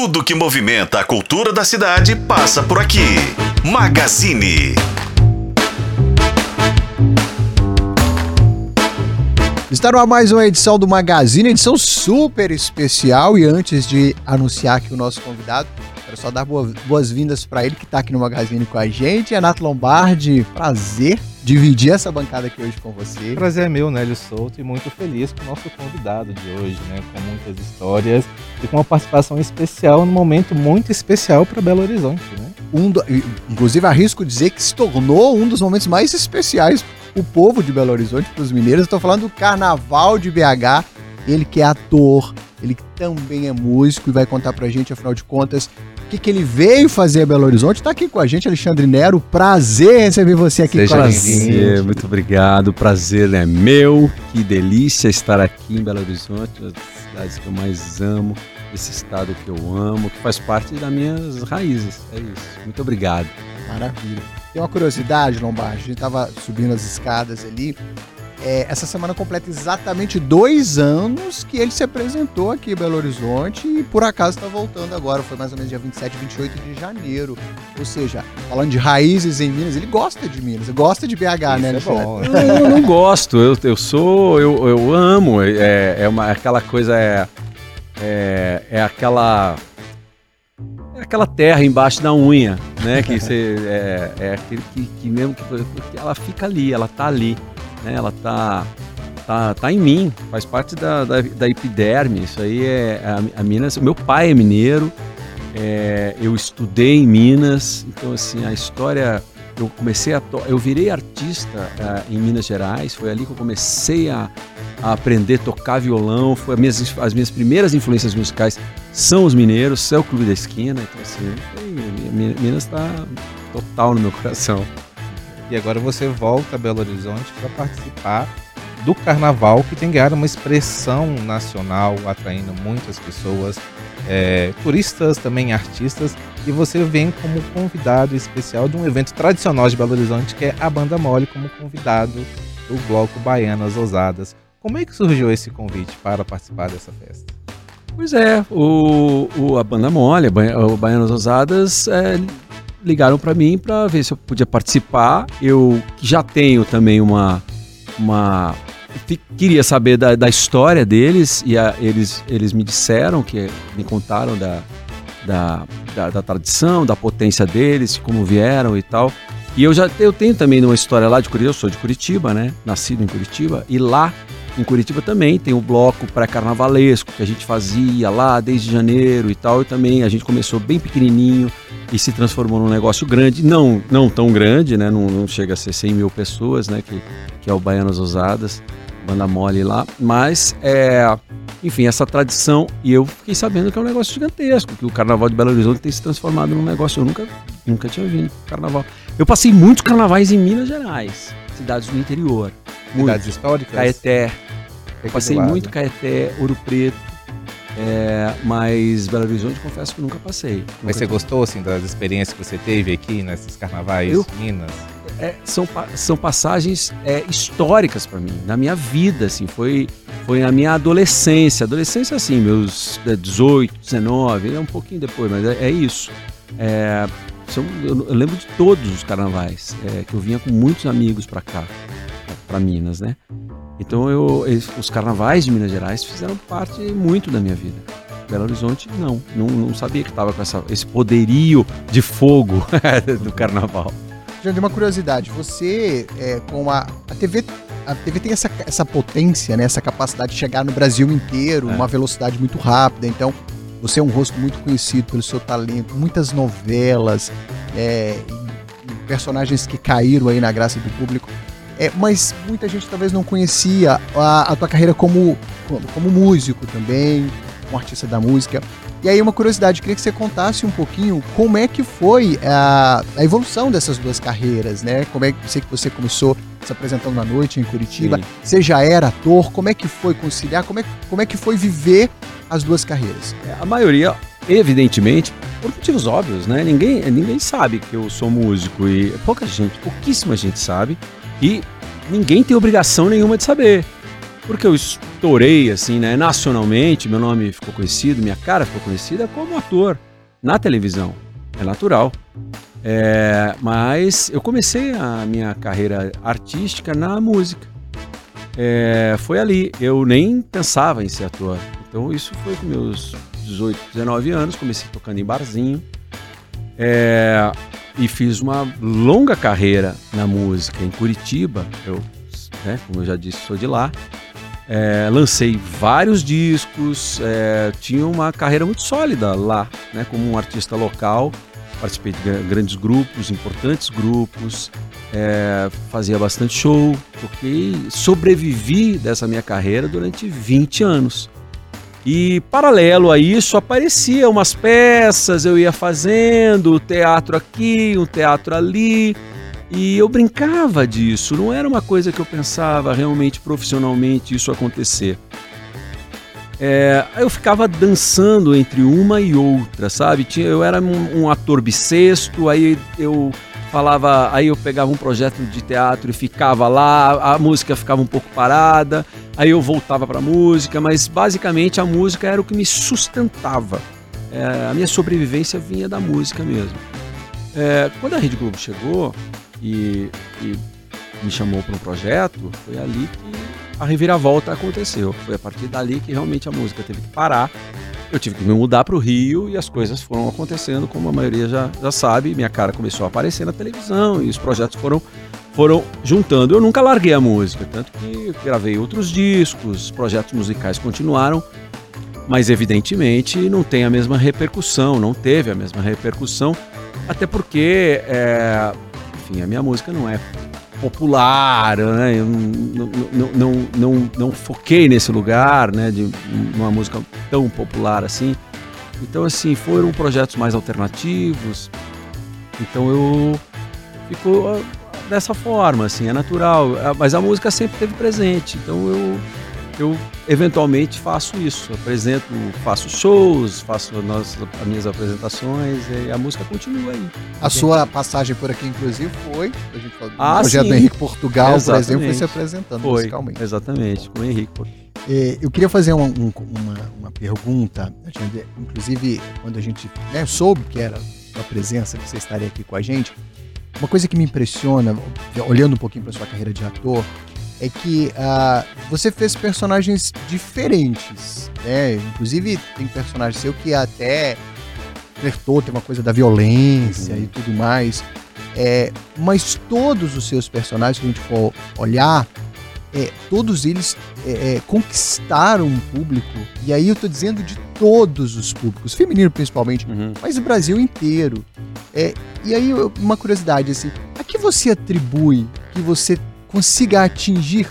Tudo que movimenta a cultura da cidade passa por aqui. Magazine. Está no mais uma edição do Magazine, edição super especial. E antes de anunciar aqui o nosso convidado, quero só dar boas-vindas para ele que está aqui no Magazine com a gente. Renato Lombardi, prazer dividir essa bancada aqui hoje com você. Prazer é meu, Nélio Souto, e muito feliz com o nosso convidado de hoje, né? Com muitas histórias e com uma participação especial num momento muito especial para Belo Horizonte, né? Um do, inclusive, arrisco dizer que se tornou um dos momentos mais especiais o povo de Belo Horizonte, para os mineiros. Estou falando do Carnaval de BH. Ele que é ator, ele que também é músico e vai contar pra gente, afinal de contas, o que, que ele veio fazer a Belo Horizonte. Está aqui com a gente, Alexandre Nero. Prazer receber você aqui Seja com a gente. Muito obrigado. Prazer é meu. Que delícia estar aqui em Belo Horizonte, uma das cidades que eu mais amo, esse estado que eu amo, que faz parte das minhas raízes. É isso. Muito obrigado. Maravilha. Tem uma curiosidade, Lombardi. A gente estava subindo as escadas ali é, essa semana completa exatamente dois anos que ele se apresentou aqui em Belo Horizonte e por acaso está voltando agora. Foi mais ou menos dia 27, 28 de janeiro. Ou seja, falando de raízes em Minas, ele gosta de Minas, gosta de BH, Isso né? É bom. Eu, não gosto, eu, eu sou, eu, eu amo. É, é uma, aquela coisa, é, é, é aquela é aquela terra embaixo da unha, né? Que você é, é aquele que, que mesmo que, que ela fica ali, ela tá ali né? Ela tá, tá, tá em mim, faz parte da, da, da epiderme. Isso aí é a, a Minas. Meu pai é mineiro, é, eu estudei em Minas, então assim a história. Eu comecei a eu virei artista uh, em Minas Gerais. Foi ali que eu comecei a, a aprender a tocar violão. Foi as minhas, as minhas primeiras influências musicais são os mineiros, são o Clube da Esquina. Então assim, Minas está total no meu coração. E agora você volta a Belo Horizonte para participar do carnaval, que tem ganhado uma expressão nacional, atraindo muitas pessoas, é, turistas, também artistas. E você vem como convidado especial de um evento tradicional de Belo Horizonte, que é a Banda Mole, como convidado do bloco Baianas Ousadas. Como é que surgiu esse convite para participar dessa festa? Pois é, o, o a Banda Mole, o Baianas Ousadas, é, ligaram para mim para ver se eu podia participar. Eu já tenho também uma. uma queria saber da, da história deles e a, eles, eles me disseram, que me contaram da, da, da, da, tradição, da potência deles, como vieram e tal. E eu já eu tenho também uma história lá de Curitiba, eu sou de Curitiba, né? Nascido em Curitiba, e lá em Curitiba também tem o bloco pré-carnavalesco que a gente fazia lá desde janeiro e tal. E também a gente começou bem pequenininho e se transformou num negócio grande. Não, não tão grande, né? Não, não chega a ser 100 mil pessoas, né? Que, que é o Baianas Ousadas, banda mole lá. Mas, é, enfim, essa tradição. E eu fiquei sabendo que é um negócio gigantesco, que o Carnaval de Belo Horizonte tem se transformado num negócio. Eu nunca, nunca tinha visto carnaval. Eu passei muitos carnavais em Minas Gerais, cidades do interior. Cidades históricas? Caeté, eu passei muito Caeté, Ouro Preto, é, mas Belo Horizonte confesso que nunca passei. Mas nunca você gostou assim das experiências que você teve aqui nesses carnavais eu, Minas? É, são, são passagens é, históricas para mim, na minha vida, assim, foi, foi na minha adolescência. Adolescência, assim, meus 18, 19, é um pouquinho depois, mas é, é isso. É, são, eu, eu, lembro de todos os carnavais, é, que eu vinha com muitos amigos para cá, para Minas, né? Então eu, os carnavais de Minas Gerais fizeram parte muito da minha vida. Belo Horizonte não, não, não sabia que estava com essa, esse poderio de fogo do carnaval. Jandir, uma curiosidade, você é, com a, a TV a TV tem essa, essa potência, né, essa capacidade de chegar no Brasil inteiro, é. uma velocidade muito rápida. Então, você é um rosto muito conhecido pelo seu talento, muitas novelas, é, personagens que caíram aí na graça do público. É, mas muita gente talvez não conhecia a, a tua carreira como, como músico também, um artista da música. E aí uma curiosidade, queria que você contasse um pouquinho como é que foi a, a evolução dessas duas carreiras, né? Como é que você, que você começou se apresentando na noite em Curitiba? Sim. Você já era ator? Como é que foi conciliar? Como é, como é que foi viver as duas carreiras? É, a maioria, evidentemente, por motivos óbvios, né? Ninguém, ninguém sabe que eu sou músico e pouca gente, pouquíssima gente sabe. E ninguém tem obrigação nenhuma de saber. Porque eu, estourei, assim, né? Nacionalmente, meu nome ficou conhecido, minha cara ficou conhecida como ator na televisão. É natural. É, mas eu comecei a minha carreira artística na música. É, foi ali. Eu nem pensava em ser ator. Então isso foi com meus 18, 19 anos. Comecei tocando em barzinho. É, e fiz uma longa carreira na música em Curitiba. Eu, né, como eu já disse, sou de lá. É, lancei vários discos, é, tinha uma carreira muito sólida lá, né, como um artista local. Participei de grandes grupos, importantes grupos, é, fazia bastante show, toquei, sobrevivi dessa minha carreira durante 20 anos. E paralelo a isso aparecia umas peças, eu ia fazendo, teatro aqui, um teatro ali. E eu brincava disso, não era uma coisa que eu pensava realmente profissionalmente isso acontecer. É, eu ficava dançando entre uma e outra, sabe? Tinha, eu era um, um, ator bissexto, aí eu falava, aí eu pegava um projeto de teatro e ficava lá, a música ficava um pouco parada, aí eu voltava para a música, mas basicamente a música era o que me sustentava. É, a minha sobrevivência vinha da música mesmo. É, quando a Rede Globo chegou, e, e me chamou para um projeto, foi ali que a reviravolta aconteceu. Foi a partir dali que realmente a música teve que parar. Eu tive que me mudar para o Rio e as coisas foram acontecendo, como a maioria já, já sabe. Minha cara começou a aparecer na televisão e os projetos foram, foram juntando. Eu nunca larguei a música, tanto que gravei outros discos, projetos musicais continuaram, mas evidentemente não tem a mesma repercussão, não teve a mesma repercussão, até porque é, enfim, a minha música não é popular, né? Eu não, não, não, não, não foquei nesse lugar, né? De uma música tão popular assim. Então, assim, foram projetos mais alternativos. Então eu ficou ah, dessa forma, assim, é natural. Ah, mas a música sempre esteve presente. Então eu eu eventualmente faço isso, apresento, faço shows, faço as, as minhas apresentações e a música continua aí. A sua passagem por aqui, inclusive, foi, a gente falou, ah, projeto sim. do Henrique Portugal, exatamente. por exemplo, foi se apresentando foi, musicalmente. Exatamente, com o Henrique. É, eu queria fazer uma, um, uma, uma, pergunta, inclusive quando a gente né, soube que era a presença, que você estaria aqui com a gente, uma coisa que me impressiona, olhando um pouquinho para sua carreira de ator, é que uh, você fez personagens diferentes, né? Inclusive tem personagem seu que até flertou, tem uma coisa da violência uhum. e tudo mais. É, mas todos os seus personagens, que a gente for olhar, é, todos eles é, é, conquistaram um público, e aí eu tô dizendo de todos os públicos, feminino principalmente, uhum. mas o Brasil inteiro. E aí, uma curiosidade, assim, a que você atribui que você consiga atingir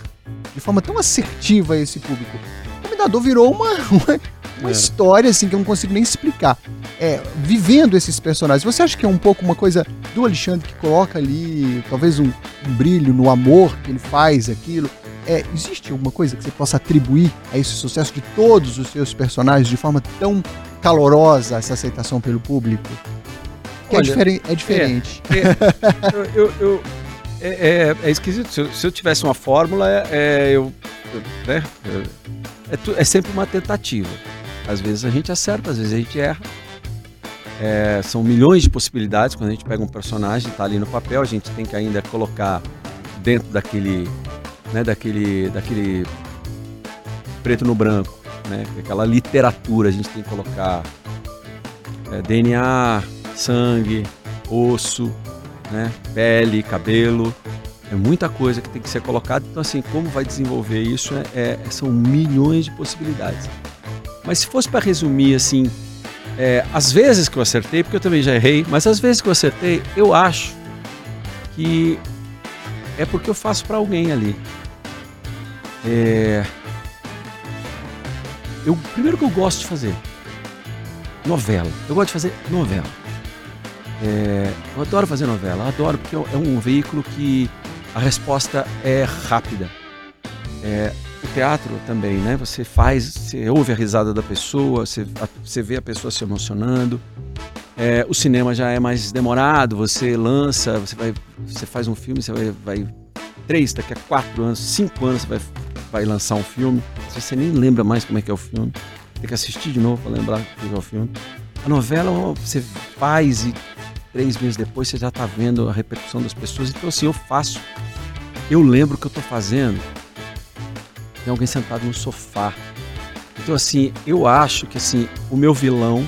de forma tão assertiva esse público. O Comendador virou uma, uma, uma é. história assim que eu não consigo nem explicar. É, vivendo esses personagens, você acha que é um pouco uma coisa do Alexandre que coloca ali, talvez um, um brilho no amor que ele faz aquilo? É, existe alguma coisa que você possa atribuir a esse sucesso de todos os seus personagens de forma tão calorosa, essa aceitação pelo público? É Olha, é, diferen é diferente. É, é, eu, eu, é, é, é esquisito. Se eu, se eu, tivesse uma fórmula, é, é eu. Né, é, sempre uma tentativa. Às vezes a gente acerta, às vezes a gente erra. São milhões de possibilidades quando a gente pega um personagem, está ali no papel, a gente tem que ainda colocar dentro daquele, né, daquele, daquele preto no branco, né, aquela literatura, a gente tem que colocar DNA, sangue, osso, né? Pele, cabelo, é muita coisa que tem que ser colocada. Então, assim, como vai desenvolver isso é, é são milhões de possibilidades. Mas se fosse para resumir, assim, é, as vezes que eu acertei, porque eu também já errei, mas as vezes que eu acertei, eu acho que é porque eu faço para alguém ali. É... Eu, primeiro que eu gosto de fazer novela. Eu gosto de fazer novela. É, eu adoro fazer novela, adoro porque é um veículo que a resposta é rápida. É, o teatro também, né? Você faz, você ouve a risada da pessoa, você, você vê a pessoa se emocionando. É, o cinema já é mais demorado, você lança, você vai, você faz um filme, você vai, vai três, daqui a quatro anos, cinco anos, você vai, vai lançar um filme, você nem lembra mais como é que é o filme. Tem que assistir de novo para lembrar o que é o filme. A novela você faz e três meses depois você já está vendo a repercussão das pessoas. Então assim, eu faço. Eu lembro o que eu estou fazendo. Tem alguém sentado no sofá. Então assim, eu acho que assim, o meu vilão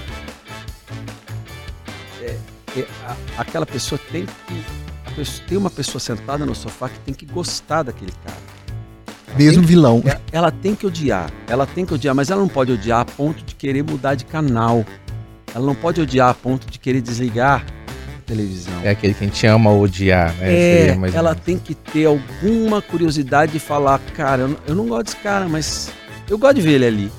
é, é, a, aquela pessoa tem que pessoa, tem uma pessoa sentada no sofá que tem que gostar daquele cara. Mesmo vilão. Ela, ela tem que odiar, ela tem que odiar, mas ela não pode odiar a ponto de querer mudar de canal. Ela não pode odiar a ponto de querer desligar televisão. É aquele que a gente ama odiar, né? É, ela tem que ter alguma curiosidade de falar, cara, eu não, eu não gosto desse cara, mas eu gosto de ver ele ali.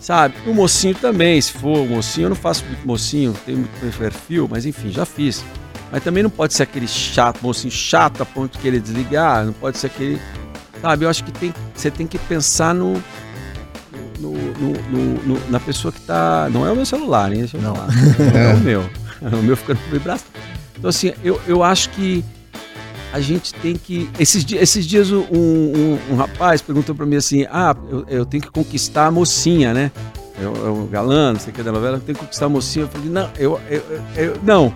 Sabe? O mocinho também, se for o mocinho, eu não faço muito mocinho, tenho muito perfil, mas enfim, já fiz. Mas também não pode ser aquele chato, mocinho chato a ponto de querer desligar, não pode ser aquele. Sabe, eu acho que tem, você tem que pensar no, no, no, no, na pessoa que tá. Não é o meu celular, hein? Deixa eu não. falar. Não é o meu. O meu fica no vibração. Então, assim, eu, eu acho que a gente tem que. Esses, esses dias um, um, um rapaz perguntou para mim assim: ah, eu, eu, tenho que conquistar a mocinha, né? Eu, eu galã, não sei o que da novela, eu tenho que conquistar a mocinha. Eu falei, não, eu, eu, eu não.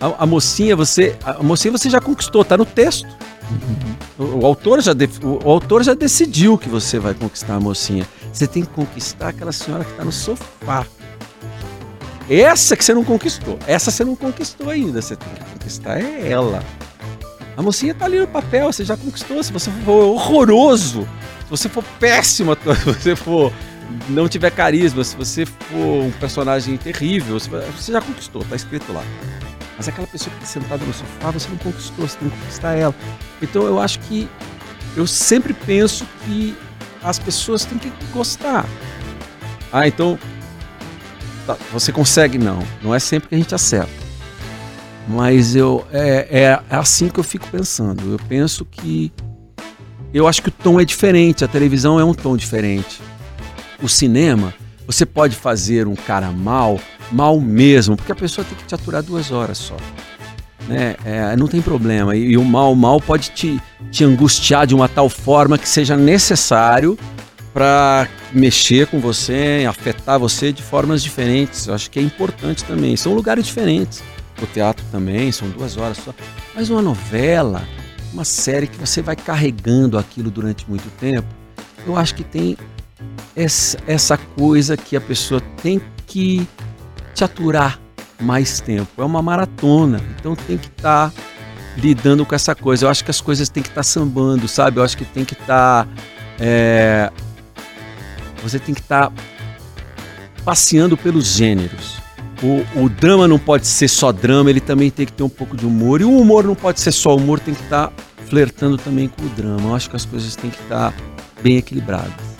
A, a, mocinha você, a mocinha você já conquistou, tá no texto. Uhum. O, o, autor já de, o, o, autor já decidiu que você vai conquistar a mocinha. Você tem que conquistar aquela senhora que está no sofá. Essa que você não conquistou. Essa você não conquistou ainda. Você tem que conquistar é ela. A mocinha tá ali no papel, você já conquistou. Se você for horroroso, se você for péssimo, se você for não tiver carisma, se você for um personagem terrível, você já conquistou, tá escrito lá. Mas aquela pessoa que está sentada no sofá, você não conquistou, você tem que conquistar ela. Então eu acho que eu sempre penso que as pessoas têm que gostar. Ah, então tá, você consegue não. Não é sempre que a gente acerta. Mas eu é, é, é assim que eu fico pensando. Eu penso que eu acho que o tom é diferente. A televisão é um tom diferente. O cinema, você pode fazer um cara mal, mal mesmo, porque a pessoa tem que te aturar duas horas só. Né? É, não tem problema. E, e, o mal, mal pode te, te angustiar de uma tal forma que seja necessário para mexer com você, afetar você de formas diferentes. Eu acho que é importante também. São lugares diferentes o teatro também, são duas horas só. Mas uma novela, uma série que você vai carregando aquilo durante muito tempo, eu acho que tem essa, essa coisa que a pessoa tem que te aturar mais tempo. É uma maratona, então tem que estar tá lidando com essa coisa. Eu acho que as coisas têm que estar tá sambando, sabe? Eu acho que tem que estar. Tá, é... Você tem que estar tá passeando pelos gêneros. O, o, drama não pode ser só drama, ele também tem que ter um pouco de humor. E o humor não pode ser só humor, tem que estar tá flertando também com o drama. Eu acho que as coisas têm que estar tá bem equilibradas.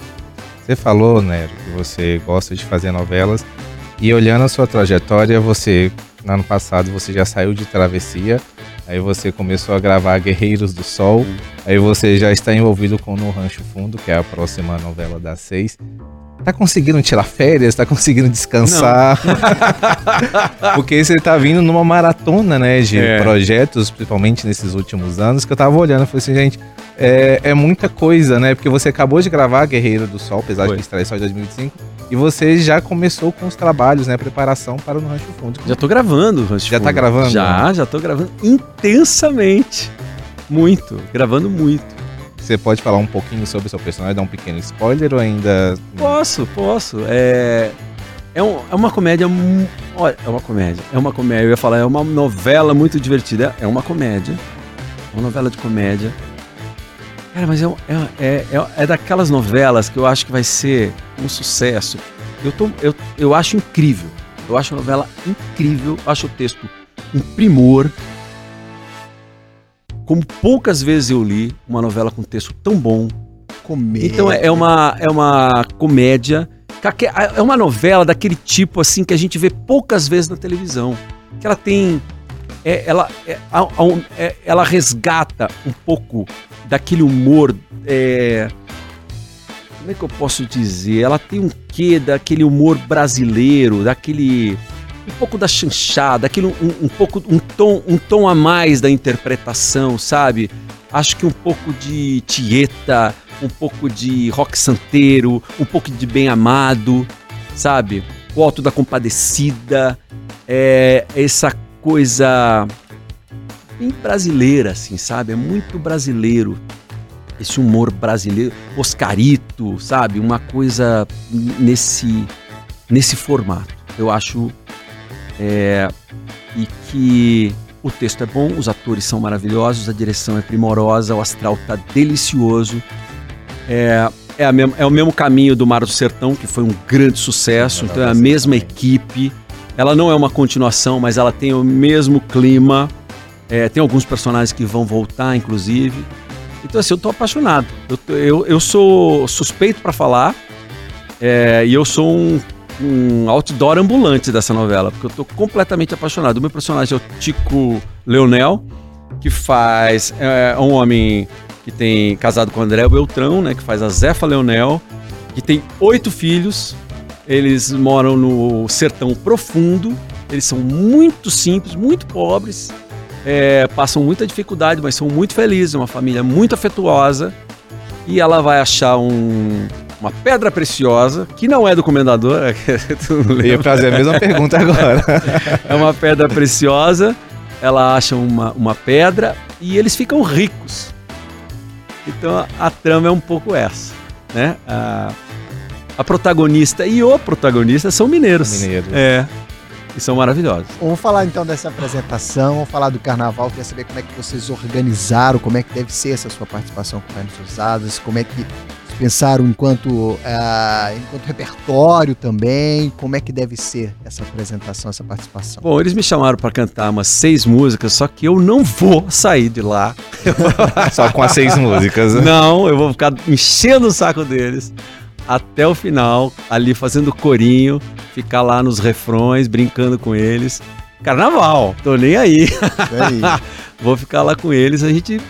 Você falou, Nero, que você gosta de fazer novelas. E olhando a sua trajetória, você, no ano passado, você já saiu de travessia. Aí você começou a gravar Guerreiros do Sol. Aí você já está envolvido com No Rancho Fundo, que é a próxima novela das seis. Tá conseguindo tirar férias? Tá conseguindo descansar? Porque você tá vindo numa maratona, né, de é. projetos, principalmente nesses últimos anos, que eu tava olhando e falei assim, gente, é, é, muita coisa, né? Porque você acabou de gravar Guerreiro do Sol, apesar Foi. de que estreia só em 2025, e você já começou com os trabalhos, né? Preparação para o No Rancho Fundo. Já tô gravando o Rancho Já tá Fundo. tá gravando? Já, já tô gravando intensamente. Muito, gravando muito. Você pode falar um pouquinho sobre o seu personagem, dar um pequeno spoiler ou ainda. Posso, posso. É, é, um, é uma comédia. Olha, é uma comédia. É uma comédia. Eu ia falar, é uma novela muito divertida. É uma comédia. É uma novela de comédia. Cara, mas é, é, é, é, é daquelas novelas que eu acho que vai ser um sucesso. Eu, tô, eu, eu acho incrível. Eu acho a novela incrível. Eu acho o texto um primor como poucas vezes eu li uma novela com texto tão bom. Comédia. Então é, é uma, é uma comédia. É uma novela daquele tipo assim que a gente vê poucas vezes na televisão. Que ela tem. É, ela, é, é, ela resgata um pouco daquele humor. É, como é que eu posso dizer? Ela tem um quê daquele humor brasileiro, daquele um pouco da chanchada, aquilo um, um, pouco um tom, um tom a mais da interpretação, sabe? Acho que um pouco de Tieta, um pouco de rock santeiro, um pouco de bem amado, sabe? O Alto da Compadecida, é essa coisa bem brasileira, assim, sabe? É muito brasileiro. Esse humor brasileiro, Oscarito, sabe? Uma coisa nesse, nesse formato. Eu acho é, e que o texto é bom, os atores são maravilhosos, a direção é primorosa, o astral tá delicioso. É, é, é o mesmo caminho do Mar do Sertão, que foi um grande sucesso, então é a mesma equipe. Ela não é uma continuação, mas ela tem o mesmo clima. É, tem alguns personagens que vão voltar, inclusive. Então, assim, eu tô apaixonado. Eu, eu, eu sou suspeito para falar. É, e eu sou um, um outdoor ambulante dessa novela, porque eu tô completamente apaixonado. O meu personagem é o Tico Leonel, que faz. É, um homem que tem casado com André Beltrão, né? Que faz a Zefa Leonel, que tem oito filhos. Eles moram no sertão profundo. Eles são muito simples, muito pobres. É, passam muita dificuldade, mas são muito felizes. Uma família muito afetuosa. E ela vai achar um, uma pedra preciosa, que não é do comendador. Eu ia fazer a mesma pergunta agora. é uma pedra preciosa. Ela acha uma, uma pedra e eles ficam ricos. Então a, trama é um pouco essa, né? A, a protagonista e o protagonista são mineiros. Mineiros. É. E são maravilhosos. Vamos falar então dessa apresentação, vamos falar do carnaval, quer saber como é que vocês organizaram, como é que deve ser essa sua participação com Carnes Usadas, como é que pensaram enquanto, uh, enquanto repertório também, como é que deve ser essa apresentação, essa participação? Bom, eles me chamaram para cantar umas seis músicas, só que eu não vou sair de lá. só com as seis músicas. Não, eu vou ficar enchendo o saco deles até o final, ali fazendo corinho, ficar lá nos refrões, brincando com eles. Carnaval, tô nem aí. aí. Vou ficar lá com eles, a gente.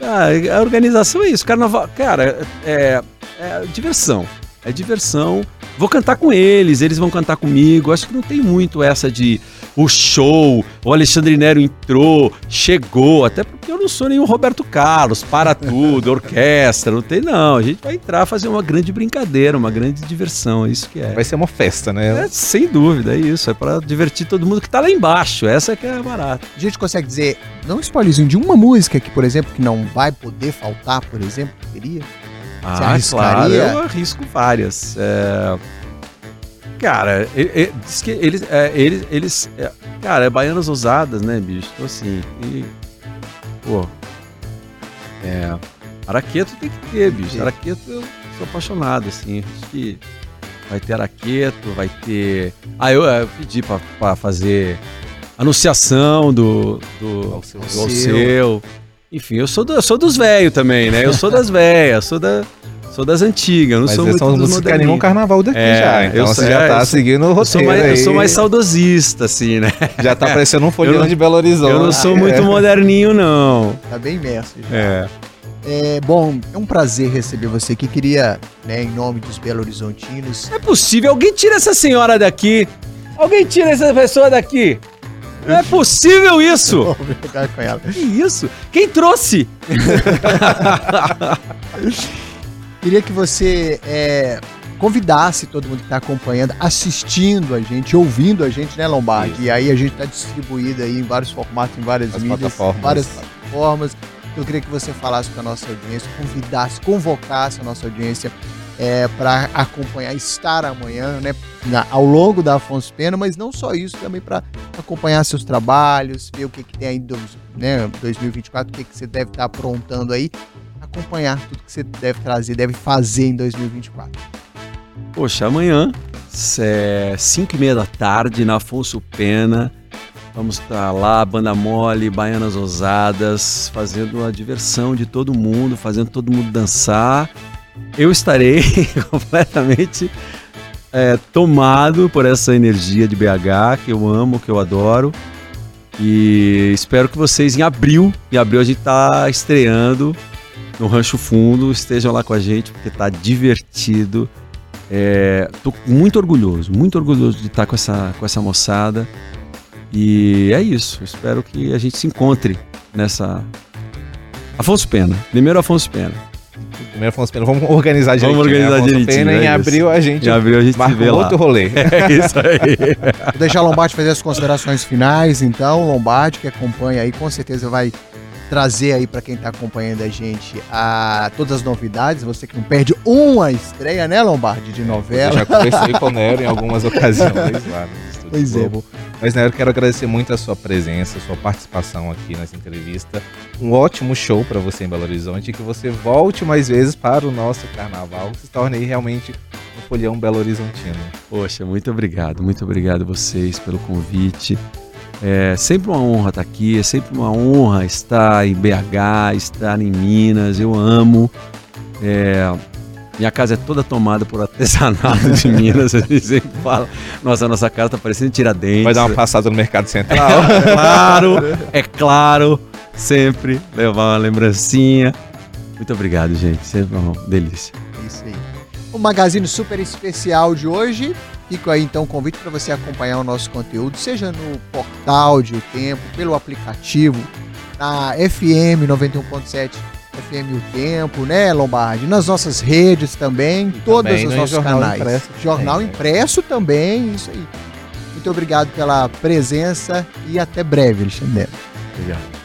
Ah, a organização é isso, carnaval. Cara, é, é diversão. É diversão. Vou cantar com eles, eles vão cantar comigo. Acho que não tem muito essa de o show, o Alexandre Nero entrou, chegou, até porque eu não sou nenhum Roberto Carlos, para tudo, orquestra, não tem não. A gente vai entrar fazer uma grande brincadeira, uma grande diversão, é isso que é. Vai ser uma festa, né? É, sem dúvida, é isso, é para divertir todo mundo que tá lá embaixo, essa é que é barata. A gente consegue dizer, não um spoilerzinho de uma música que, por exemplo, que não vai poder faltar, por exemplo, queria? Ah, claro, eu arrisco várias. É... Cara, ele, diz que eles, é, eles, eles é, cara, é baianas ousadas, né, bicho? Então, assim, e, pô, é, Araqueto tem que ter, bicho. Araqueto eu sou apaixonado, assim, acho que vai ter Araqueto, vai ter... Ah, eu, eu pedi pra, pra fazer anunciação do, do, Alceu. do Alceu. Enfim, eu sou, do, eu sou dos velhos também, né? Eu sou das velhas, sou da... Sou das antigas, não Mas sou muito são que animam o carnaval daqui é, já. Então você já tá seguindo o roteiro. Eu sou, mais, eu sou mais saudosista, assim, né? Já tá parecendo um folhão de Belo Horizonte. Eu não sou ah, muito é. moderninho, não. Tá bem imerso já. É. É, bom, é um prazer receber você aqui. Queria, né, em nome dos Belo Horizontinos. É possível, alguém tira essa senhora daqui. Alguém tira essa pessoa daqui. Não é possível isso! Vou com ela. Que isso? Quem trouxe? Queria que você é, convidasse todo mundo que está acompanhando, assistindo a gente, ouvindo a gente, né, Lombardi? Isso. E aí a gente está distribuído aí em vários formatos, em várias As mídias, plataformas. várias plataformas. Eu queria que você falasse com a nossa audiência, convidasse, convocasse a nossa audiência é, para acompanhar, estar amanhã, né, na, ao longo da Afonso Pena, mas não só isso, também para acompanhar seus trabalhos, ver o que, que tem aí em né, 2024, o que, que você deve estar tá aprontando aí acompanhar tudo que você deve trazer, deve fazer em 2024? Poxa, amanhã, é 5 e meia da tarde, na Afonso Pena. Vamos estar lá, Banda Mole, Baianas Ousadas, fazendo a diversão de todo mundo, fazendo todo mundo dançar. Eu estarei completamente é, tomado por essa energia de BH que eu amo, que eu adoro. E espero que vocês em abril, em abril a gente está estreando no Rancho Fundo, estejam lá com a gente, porque tá divertido. É, tô muito orgulhoso, muito orgulhoso de estar com essa, com essa moçada. E é isso. Espero que a gente se encontre nessa. Afonso Pena. Primeiro Afonso Pena. Primeiro Afonso Pena, vamos organizar direitinho. Vamos organizar né? Afonso direitinho, Pena, é em abril a gente Em abril a gente se marca vê um lá. outro rolê. É isso aí. Vou deixar o Lombardi fazer as considerações finais, então. O Lombardi, que acompanha aí, com certeza vai trazer aí para quem tá acompanhando a gente a, todas as novidades. Você que não perde uma estreia, né, Lombardi, de Eu novela. já conversei com o Nero em algumas ocasiões lá no Estúdio Pois é. Mas, Nero, quero agradecer muito a sua presença, a sua participação aqui nessa entrevista. Um ótimo show para você em Belo Horizonte e que você volte mais vezes para o nosso carnaval, que se torne aí realmente um folhão Belo Horizontino. Poxa, muito obrigado, muito obrigado a vocês pelo convite. É sempre uma honra estar aqui, é sempre uma honra estar em BH, estar em Minas, eu amo. É, minha casa é toda tomada por artesanato de Minas, a gente sempre fala. Nossa, nossa casa tá parecendo Tiradentes. Vai dar uma passada no Mercado Central. É claro, é claro, sempre levar uma lembrancinha. Muito obrigado, gente, sempre uma delícia. Isso aí. O Magazine super especial de hoje. Fica aí então o convite para você acompanhar o nosso conteúdo, seja no portal de O Tempo, pelo aplicativo, na FM 91.7 FM O Tempo, né, Lombardi? Nas nossas redes também, todas também os no nossos jornal canais. impresso jornal também, né? impresso também, isso aí. Muito obrigado pela presença e até breve, Alexandre. Obrigado.